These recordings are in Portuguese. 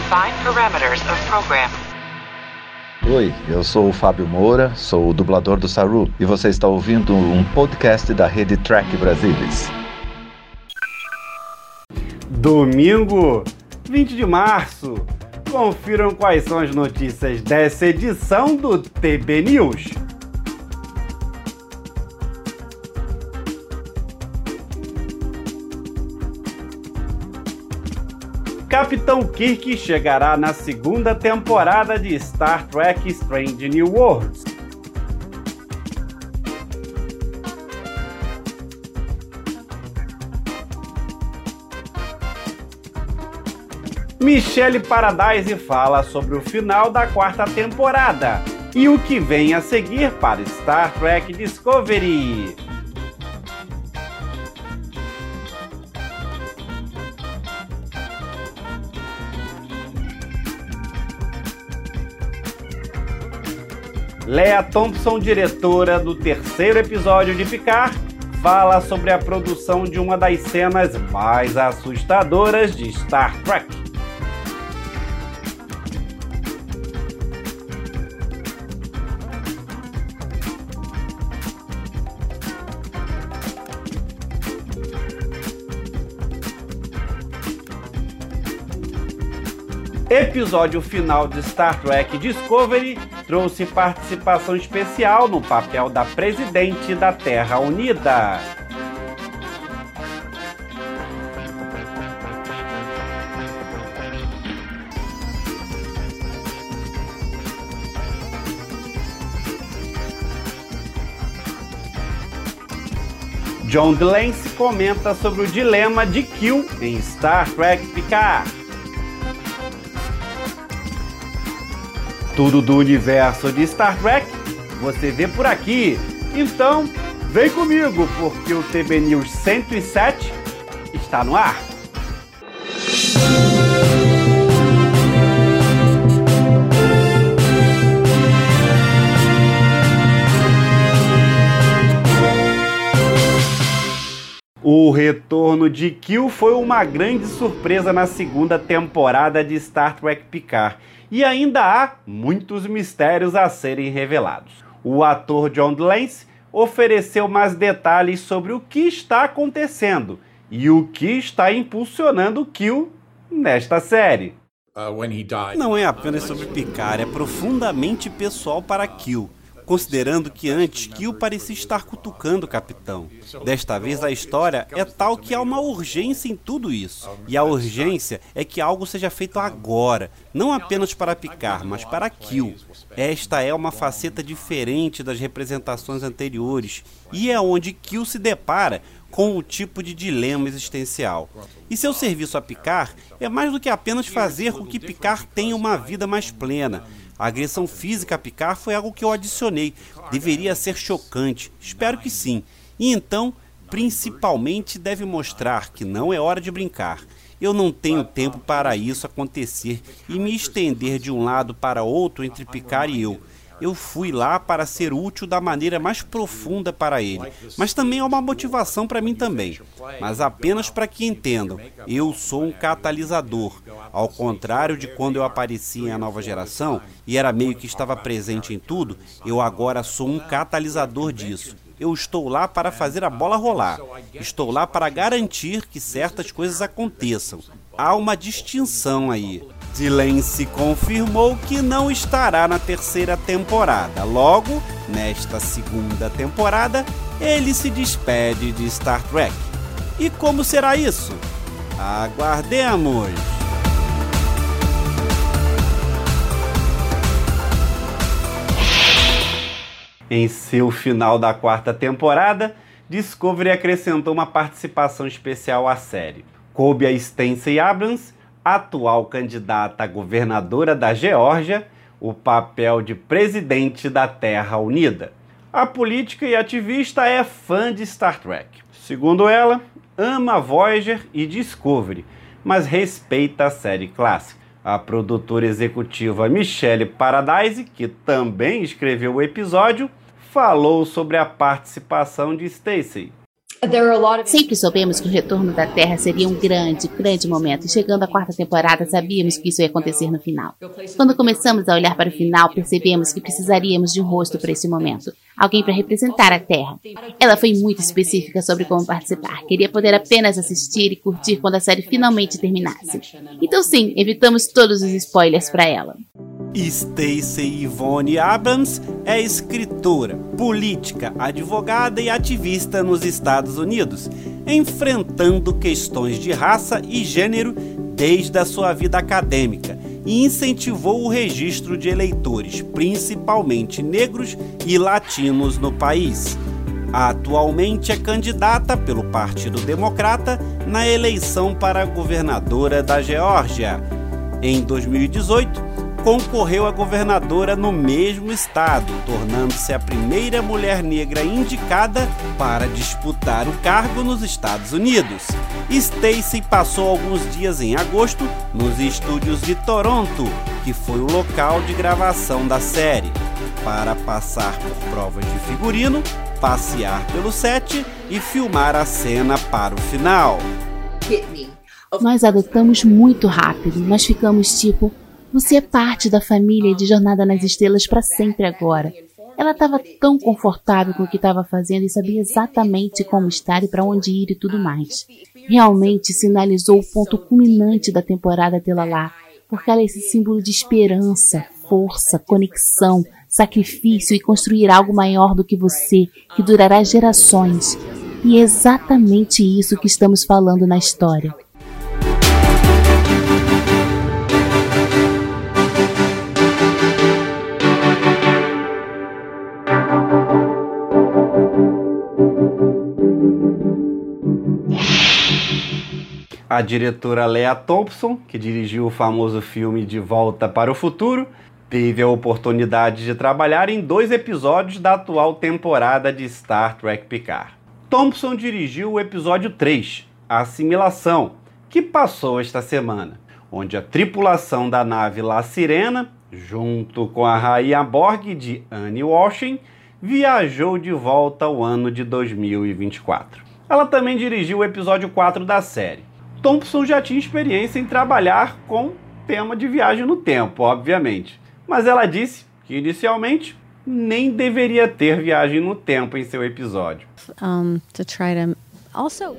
Define parameters of program. Oi, eu sou o Fábio Moura, sou o dublador do Saru e você está ouvindo um podcast da rede Track Brasilis. Domingo, 20 de março. Confiram quais são as notícias dessa edição do TB News. Capitão Kirk chegará na segunda temporada de Star Trek Strange New Worlds. Michelle Paradise fala sobre o final da quarta temporada e o que vem a seguir para Star Trek Discovery. Lea Thompson, diretora do terceiro episódio de Picard, fala sobre a produção de uma das cenas mais assustadoras de Star Trek. Episódio final de Star Trek Discovery trouxe participação especial no papel da presidente da Terra Unida. John Delancey comenta sobre o dilema de Q em Star Trek Picard. Tudo do universo de Star Trek você vê por aqui. Então, vem comigo, porque o TB News 107 está no ar. O retorno de Kill foi uma grande surpresa na segunda temporada de Star Trek Picard e ainda há muitos mistérios a serem revelados. O ator John Delancey ofereceu mais detalhes sobre o que está acontecendo e o que está impulsionando Kill nesta série. Uh, Não é apenas sobre Picard, é profundamente pessoal para Kill considerando que antes Kill parecia estar cutucando o capitão. Desta vez a história é tal que há uma urgência em tudo isso. E a urgência é que algo seja feito agora, não apenas para Picard, mas para Kill. Esta é uma faceta diferente das representações anteriores e é onde Kill se depara com o tipo de dilema existencial. E seu serviço a Picard é mais do que apenas fazer com que Picard tenha uma vida mais plena, a agressão física a Picard foi algo que eu adicionei. Deveria ser chocante. Espero que sim. E então, principalmente, deve mostrar que não é hora de brincar. Eu não tenho tempo para isso acontecer e me estender de um lado para outro entre Picard e eu. Eu fui lá para ser útil da maneira mais profunda para ele, mas também é uma motivação para mim também. Mas apenas para que entendam, eu sou um catalisador. Ao contrário de quando eu apareci em A Nova Geração e era meio que estava presente em tudo, eu agora sou um catalisador disso. Eu estou lá para fazer a bola rolar. Estou lá para garantir que certas coisas aconteçam. Há uma distinção aí. Delancey confirmou que não estará na terceira temporada. Logo, nesta segunda temporada, ele se despede de Star Trek. E como será isso? Aguardemos! Em seu final da quarta temporada, Discovery acrescentou uma participação especial à série. Coube a Stacey Abrams atual candidata a governadora da Geórgia, o papel de presidente da Terra Unida. A política e ativista é fã de Star Trek. Segundo ela, ama Voyager e Discovery, mas respeita a série clássica. A produtora executiva Michelle Paradise, que também escreveu o episódio, falou sobre a participação de Stacey. Sempre soubemos que o retorno da Terra seria um grande, grande momento, e chegando à quarta temporada, sabíamos que isso ia acontecer no final. Quando começamos a olhar para o final, percebemos que precisaríamos de um rosto para esse momento alguém para representar a Terra. Ela foi muito específica sobre como participar, queria poder apenas assistir e curtir quando a série finalmente terminasse. Então, sim, evitamos todos os spoilers para ela. Stacey Yvonne Abrams é escritora, política, advogada e ativista nos Estados Unidos, enfrentando questões de raça e gênero desde a sua vida acadêmica e incentivou o registro de eleitores, principalmente negros e latinos, no país. Atualmente é candidata pelo Partido Democrata na eleição para governadora da Geórgia. Em 2018, concorreu a governadora no mesmo estado, tornando-se a primeira mulher negra indicada para disputar o cargo nos Estados Unidos. Stacey passou alguns dias em agosto nos estúdios de Toronto, que foi o local de gravação da série, para passar por provas de figurino, passear pelo set e filmar a cena para o final. Nós adotamos muito rápido, nós ficamos tipo, você é parte da família de Jornada nas Estrelas para sempre agora. Ela estava tão confortável com o que estava fazendo e sabia exatamente como estar e para onde ir e tudo mais. Realmente sinalizou o ponto culminante da temporada tê-la lá, porque ela é esse símbolo de esperança, força, conexão, sacrifício e construir algo maior do que você, que durará gerações. E é exatamente isso que estamos falando na história. A diretora Lea Thompson, que dirigiu o famoso filme De Volta para o Futuro, teve a oportunidade de trabalhar em dois episódios da atual temporada de Star Trek Picard. Thompson dirigiu o episódio 3, A Assimilação, que passou esta semana, onde a tripulação da nave La Sirena, junto com a rainha Borg de Annie Washington, viajou de volta ao ano de 2024. Ela também dirigiu o episódio 4 da série, Thompson já tinha experiência em trabalhar com tema de viagem no tempo, obviamente. Mas ela disse que inicialmente nem deveria ter viagem no tempo em seu episódio. Um, to try to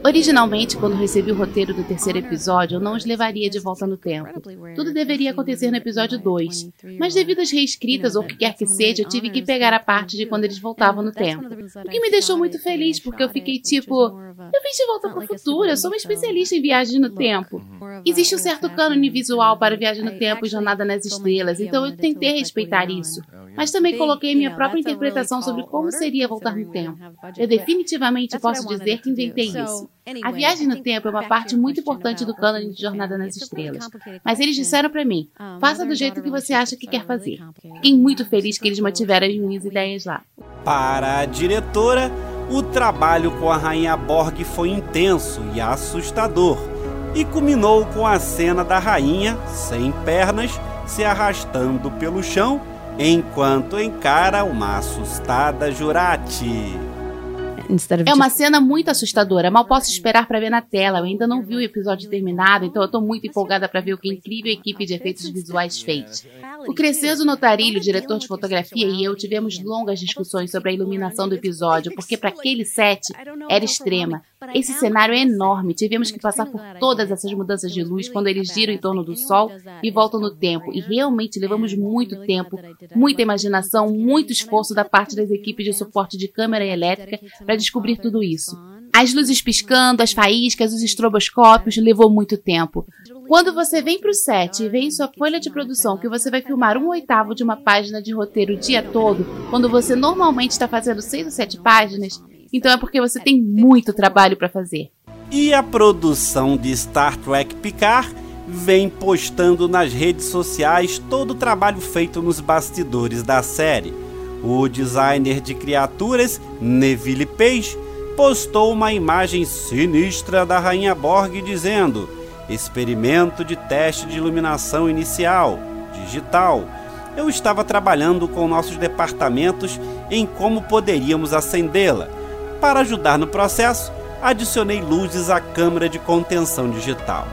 Originalmente, quando recebi o roteiro do terceiro episódio, eu não os levaria de volta no tempo. Tudo deveria acontecer no episódio 2. Mas devido às reescritas ou o que quer que seja, eu tive que pegar a parte de quando eles voltavam no tempo. O que me deixou muito feliz, porque eu fiquei tipo, eu vim de volta para o futuro, eu sou uma especialista em viagem no tempo. Existe um certo cânone visual para viagem no tempo e jornada nas estrelas, então eu tentei respeitar isso. Mas também coloquei minha própria interpretação sobre como seria voltar no tempo. Eu definitivamente posso dizer que inventei isso. A viagem no tempo é uma parte muito importante do cânone de Jornada nas Estrelas. Mas eles disseram para mim: faça do jeito que você acha que quer fazer. Fiquei muito feliz que eles mantiveram as minhas ideias lá. Para a diretora, o trabalho com a Rainha Borg foi intenso e assustador. E culminou com a cena da rainha, sem pernas, se arrastando pelo chão enquanto encara uma assustada Jurati. É uma cena muito assustadora. Mal posso esperar para ver na tela. Eu ainda não vi o episódio terminado, então eu tô muito empolgada para ver o que a incrível equipe de efeitos visuais fez. O Crescenzo Notarilho, diretor de fotografia, e eu tivemos longas discussões sobre a iluminação do episódio, porque para aquele set era extrema. Esse cenário é enorme. Tivemos que passar por todas essas mudanças de luz quando eles giram em torno do Sol e voltam no tempo. E realmente levamos muito tempo, muita imaginação, muito esforço da parte das equipes de suporte de câmera elétrica para descobrir tudo isso. As luzes piscando, as faíscas, os estroboscópios, levou muito tempo. Quando você vem para o set e vê em sua folha de produção que você vai filmar um oitavo de uma página de roteiro o dia todo, quando você normalmente está fazendo seis ou sete páginas, então é porque você tem muito trabalho para fazer. E a produção de Star Trek Picard vem postando nas redes sociais todo o trabalho feito nos bastidores da série. O designer de criaturas, Neville Page, postou uma imagem sinistra da Rainha Borg dizendo: Experimento de teste de iluminação inicial, digital. Eu estava trabalhando com nossos departamentos em como poderíamos acendê-la. Para ajudar no processo, adicionei luzes à câmera de contenção digital.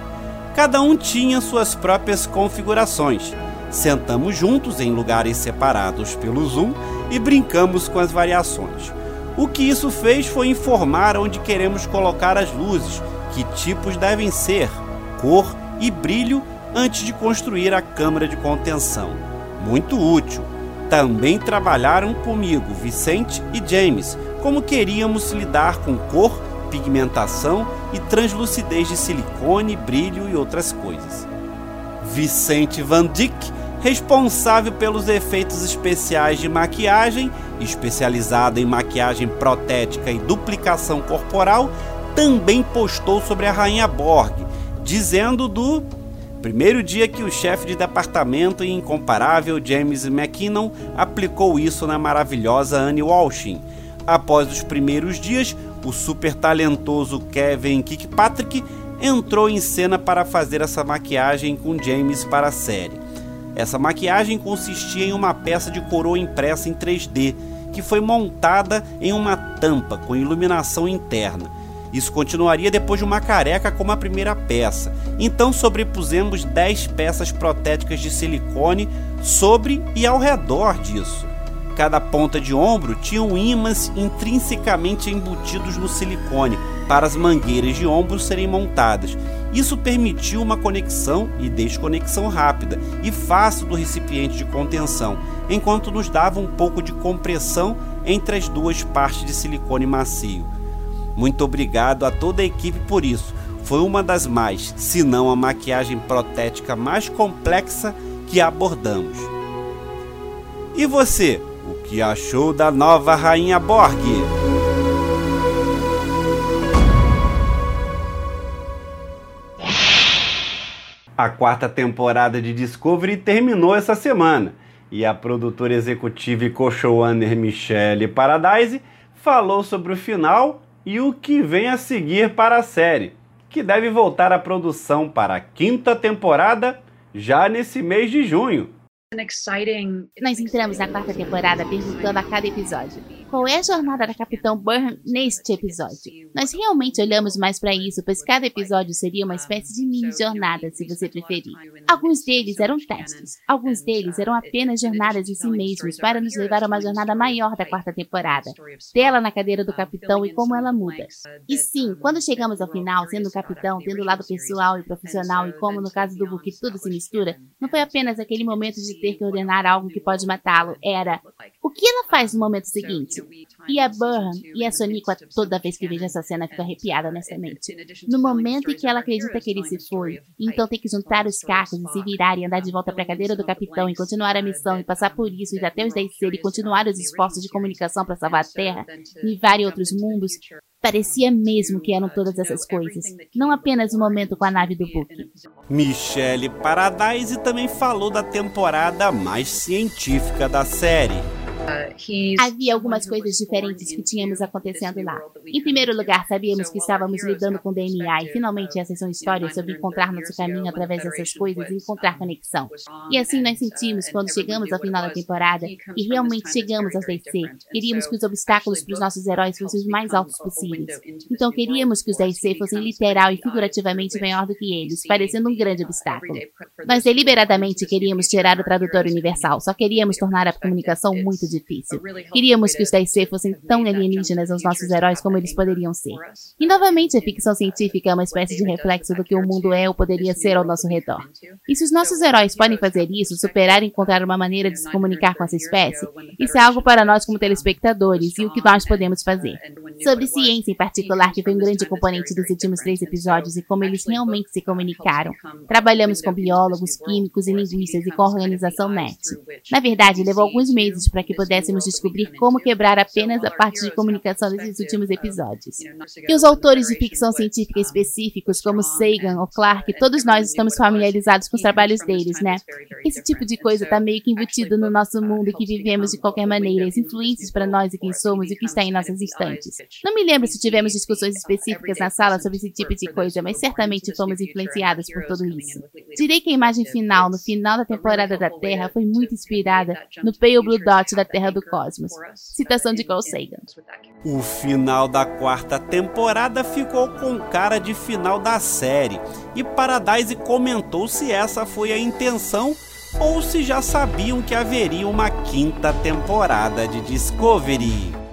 Cada um tinha suas próprias configurações. Sentamos juntos em lugares separados pelo Zoom e brincamos com as variações. O que isso fez foi informar onde queremos colocar as luzes, que tipos devem ser, cor e brilho antes de construir a câmara de contenção. Muito útil. Também trabalharam comigo Vicente e James, como queríamos lidar com cor, pigmentação e translucidez de silicone, brilho e outras coisas. Vicente Van Dyck responsável pelos efeitos especiais de maquiagem, especializado em maquiagem protética e duplicação corporal, também postou sobre a Rainha Borg, dizendo do primeiro dia que o chefe de departamento e incomparável James McKinnon aplicou isso na maravilhosa Annie Walshin. Após os primeiros dias, o super talentoso Kevin Kirkpatrick entrou em cena para fazer essa maquiagem com James para a série. Essa maquiagem consistia em uma peça de coroa impressa em 3D, que foi montada em uma tampa com iluminação interna. Isso continuaria depois de uma careca como a primeira peça. Então sobrepusemos 10 peças protéticas de silicone sobre e ao redor disso. Cada ponta de ombro tinha um ímãs intrinsecamente embutidos no silicone para as mangueiras de ombro serem montadas isso permitiu uma conexão e desconexão rápida e fácil do recipiente de contenção, enquanto nos dava um pouco de compressão entre as duas partes de silicone macio. Muito obrigado a toda a equipe por isso. Foi uma das mais, se não a maquiagem protética mais complexa que abordamos. E você, o que achou da nova Rainha Borg? A quarta temporada de Discovery terminou essa semana. E a produtora executiva e co-showrunner Michelle Paradise falou sobre o final e o que vem a seguir para a série, que deve voltar à produção para a quinta temporada já nesse mês de junho. Nós entramos na quarta temporada perguntando a cada episódio: qual é a jornada da Capitão Burnham neste episódio? Nós realmente olhamos mais para isso, pois cada episódio seria uma espécie de mini jornada, se você preferir. Alguns deles eram testes, alguns deles eram apenas jornadas em si mesmos para nos levar a uma jornada maior da quarta temporada, dela na cadeira do capitão e como ela muda. E sim, quando chegamos ao final, sendo capitão, tendo o lado pessoal e profissional e como no caso do Book tudo se mistura, não foi apenas aquele momento de ter que ordenar algo que pode matá-lo, era o que ela faz no momento seguinte? E a Burhan e a Soniqua, toda vez que vejo essa cena, fico arrepiada honestamente. No momento em que ela acredita que ele se foi, e então tem que juntar os cacos e se virar e andar de volta para a cadeira do capitão e continuar a missão e passar por isso e até os 10 ser e continuar os esforços de comunicação para salvar a Terra, e outros mundos, Parecia mesmo que eram todas essas coisas, não apenas o momento com a nave do Book. Michelle Paradise também falou da temporada mais científica da série. Havia algumas coisas diferentes que tínhamos acontecendo lá. Em primeiro lugar, sabíamos que estávamos lidando com DNA e finalmente essas são histórias sobre encontrar nosso caminho através dessas coisas e encontrar conexão. E assim nós sentimos quando chegamos ao final da temporada e realmente chegamos ao DC. Queríamos que os obstáculos para os nossos heróis fossem os mais altos possíveis. Então queríamos que os DC fossem literal e figurativamente maior do que eles, parecendo um grande obstáculo. Nós deliberadamente queríamos tirar o tradutor universal, só queríamos tornar a comunicação muito difícil difícil. Queríamos que os TC fossem tão alienígenas aos nossos heróis como eles poderiam ser. E novamente, a ficção científica é uma espécie de reflexo do que o mundo é ou poderia ser ao nosso redor. E se os nossos heróis podem fazer isso, superar e encontrar uma maneira de se comunicar com essa espécie, isso é algo para nós como telespectadores e o que nós podemos fazer. Sobre ciência em particular, que foi um grande componente dos últimos três episódios e como eles realmente se comunicaram. Trabalhamos com biólogos, químicos e linguistas e com a organização NET. Na verdade, levou alguns meses para que pudéssemos descobrir como quebrar apenas a parte de comunicação desses últimos episódios. E os autores de ficção científica específicos, como Sagan ou Clarke, todos nós estamos familiarizados com os trabalhos deles, né? Esse tipo de coisa está meio que embutido no nosso mundo que vivemos de qualquer maneira, as influências para nós e quem somos e o que está em nossas estantes. Não me lembro se tivemos discussões específicas na sala sobre esse tipo de coisa, mas certamente fomos influenciados por tudo isso. Direi que a imagem final, no final da temporada da Terra, foi muito inspirada no Pale Blue Dot da Terra do Cosmos. Citação de Carl Sagan. O final da quarta temporada ficou com cara de final da série, e Paradise comentou se essa foi a intenção ou se já sabiam que haveria uma quinta temporada de Discovery.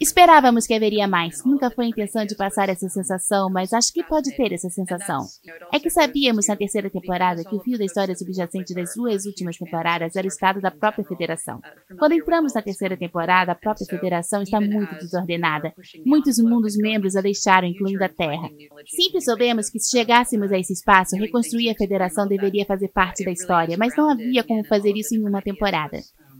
Esperávamos que haveria mais. Nunca foi a intenção de passar essa sensação, mas acho que pode ter essa sensação. É que sabíamos na terceira temporada que o fio da história subjacente das duas últimas temporadas era o estado da própria federação. Quando entramos na terceira temporada, a própria federação está muito desordenada. Muitos mundos membros a deixaram, incluindo a Terra. Sempre soubemos que se chegássemos a esse espaço, reconstruir a federação deveria fazer parte da história, mas não havia como fazer isso em uma temporada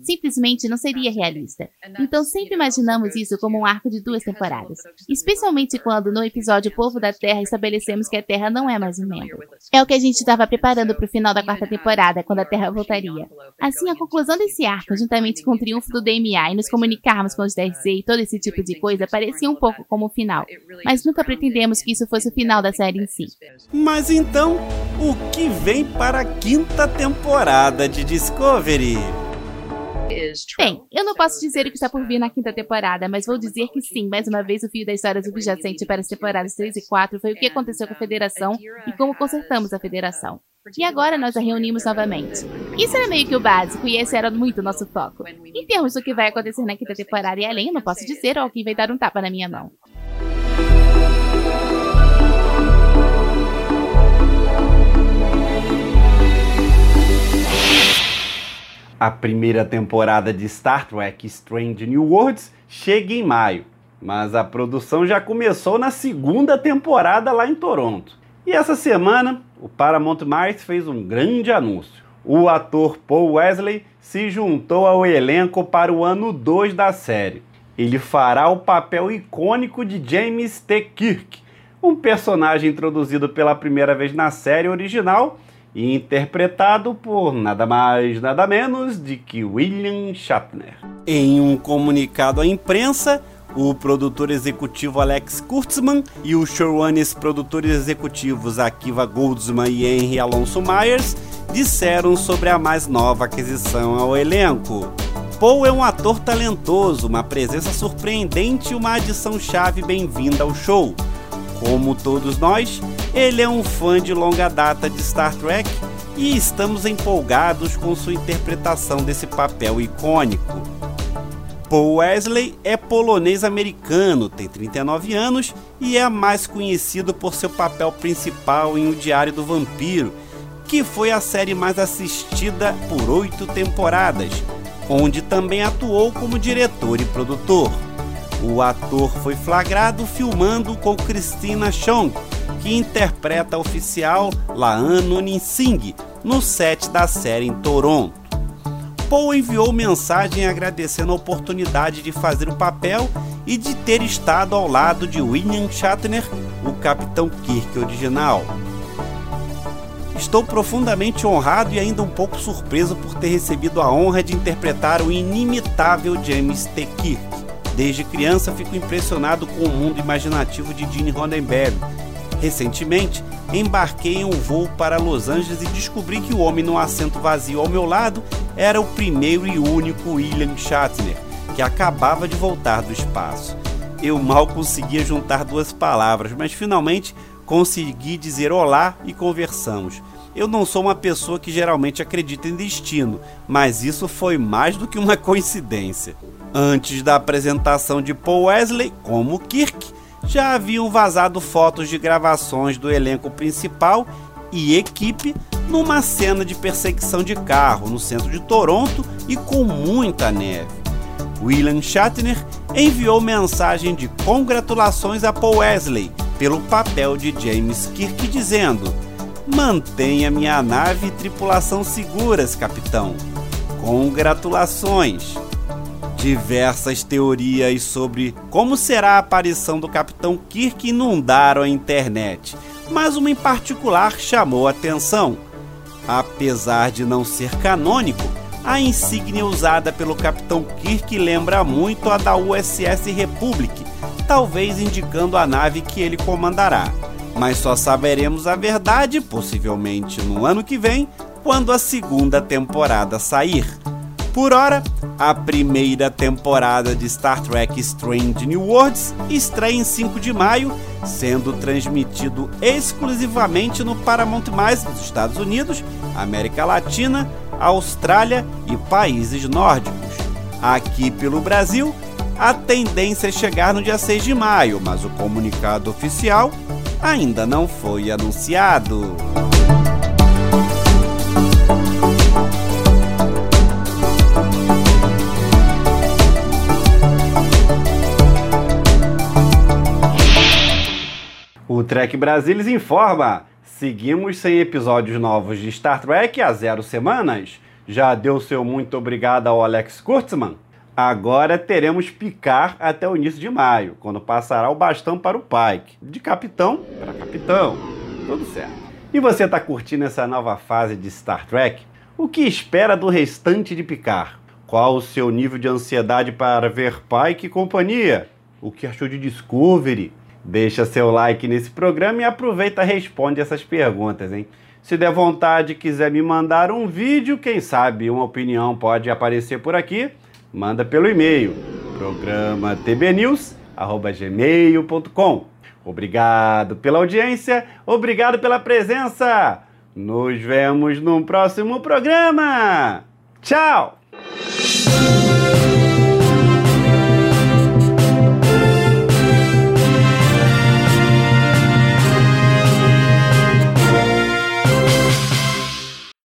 simplesmente não seria realista. Então sempre imaginamos isso como um arco de duas temporadas, especialmente quando no episódio Povo da Terra estabelecemos que a Terra não é mais um membro. É o que a gente estava preparando para o final da quarta temporada, quando a Terra voltaria. Assim, a conclusão desse arco, juntamente com o triunfo do DMA e nos comunicarmos com os DRC e todo esse tipo de coisa, parecia um pouco como o final, mas nunca pretendemos que isso fosse o final da série em si. Mas então, o que vem para a quinta temporada de Discovery? Bem, eu não posso dizer o que está por vir na quinta temporada, mas vou dizer que sim, mais uma vez o fio da história subjacente para as temporadas 3 e 4 foi o que aconteceu com a Federação e como consertamos a Federação. E agora nós a reunimos novamente. Isso era meio que o básico e esse era muito o nosso foco. Em termos do que vai acontecer na quinta temporada e além, eu não posso dizer ou alguém vai dar um tapa na minha mão. A primeira temporada de Star Trek Strange New Worlds chega em maio, mas a produção já começou na segunda temporada lá em Toronto. E essa semana, o Paramount Mais fez um grande anúncio. O ator Paul Wesley se juntou ao elenco para o ano 2 da série. Ele fará o papel icônico de James T. Kirk, um personagem introduzido pela primeira vez na série original interpretado por nada mais, nada menos de que William Shatner. Em um comunicado à imprensa, o produtor executivo Alex Kurtzman e os showrunners produtores executivos Akiva Goldsman e Henry Alonso Myers disseram sobre a mais nova aquisição ao elenco. Paul é um ator talentoso, uma presença surpreendente e uma adição chave bem-vinda ao show. Como todos nós, ele é um fã de longa data de Star Trek e estamos empolgados com sua interpretação desse papel icônico. Paul Wesley é polonês-americano, tem 39 anos e é mais conhecido por seu papel principal em O Diário do Vampiro, que foi a série mais assistida por oito temporadas, onde também atuou como diretor e produtor. O ator foi flagrado filmando com Christina Chong, que interpreta a oficial Laan Nunin Singh no set da série em Toronto. Paul enviou mensagem agradecendo a oportunidade de fazer o papel e de ter estado ao lado de William Shatner, o Capitão Kirk original. Estou profundamente honrado e ainda um pouco surpreso por ter recebido a honra de interpretar o inimitável James T. Kirk. Desde criança fico impressionado com o mundo imaginativo de Gene Roddenberry. Recentemente, embarquei em um voo para Los Angeles e descobri que o homem no assento vazio ao meu lado era o primeiro e único William Shatner, que acabava de voltar do espaço. Eu mal conseguia juntar duas palavras, mas finalmente consegui dizer olá e conversamos. Eu não sou uma pessoa que geralmente acredita em destino, mas isso foi mais do que uma coincidência. Antes da apresentação de Paul Wesley como Kirk, já haviam vazado fotos de gravações do elenco principal e equipe numa cena de perseguição de carro no centro de Toronto e com muita neve. William Shatner enviou mensagem de congratulações a Paul Wesley pelo papel de James Kirk, dizendo: Mantenha minha nave e tripulação seguras, capitão. Congratulações! Diversas teorias sobre como será a aparição do Capitão Kirk inundaram a internet, mas uma em particular chamou atenção. Apesar de não ser canônico, a insígnia usada pelo Capitão Kirk lembra muito a da USS Republic, talvez indicando a nave que ele comandará. Mas só saberemos a verdade, possivelmente no ano que vem, quando a segunda temporada sair. Por hora, a primeira temporada de Star Trek Strange New Worlds estreia em 5 de maio, sendo transmitido exclusivamente no Paramount+, nos Estados Unidos, América Latina, Austrália e países nórdicos. Aqui pelo Brasil, a tendência é chegar no dia 6 de maio, mas o comunicado oficial ainda não foi anunciado. Trek Brasilis informa: seguimos sem episódios novos de Star Trek há zero semanas. Já deu seu muito obrigado ao Alex Kurtzman? Agora teremos picar até o início de maio, quando passará o bastão para o Pike, de capitão para capitão. Tudo certo. E você está curtindo essa nova fase de Star Trek? O que espera do restante de picar? Qual o seu nível de ansiedade para ver Pike e companhia? O que achou de Discovery? Deixa seu like nesse programa e aproveita e responde essas perguntas, hein? Se der vontade e quiser me mandar um vídeo, quem sabe uma opinião pode aparecer por aqui manda pelo e-mail programa tbnews@gmail.com. Obrigado pela audiência, obrigado pela presença. Nos vemos no próximo programa. Tchau.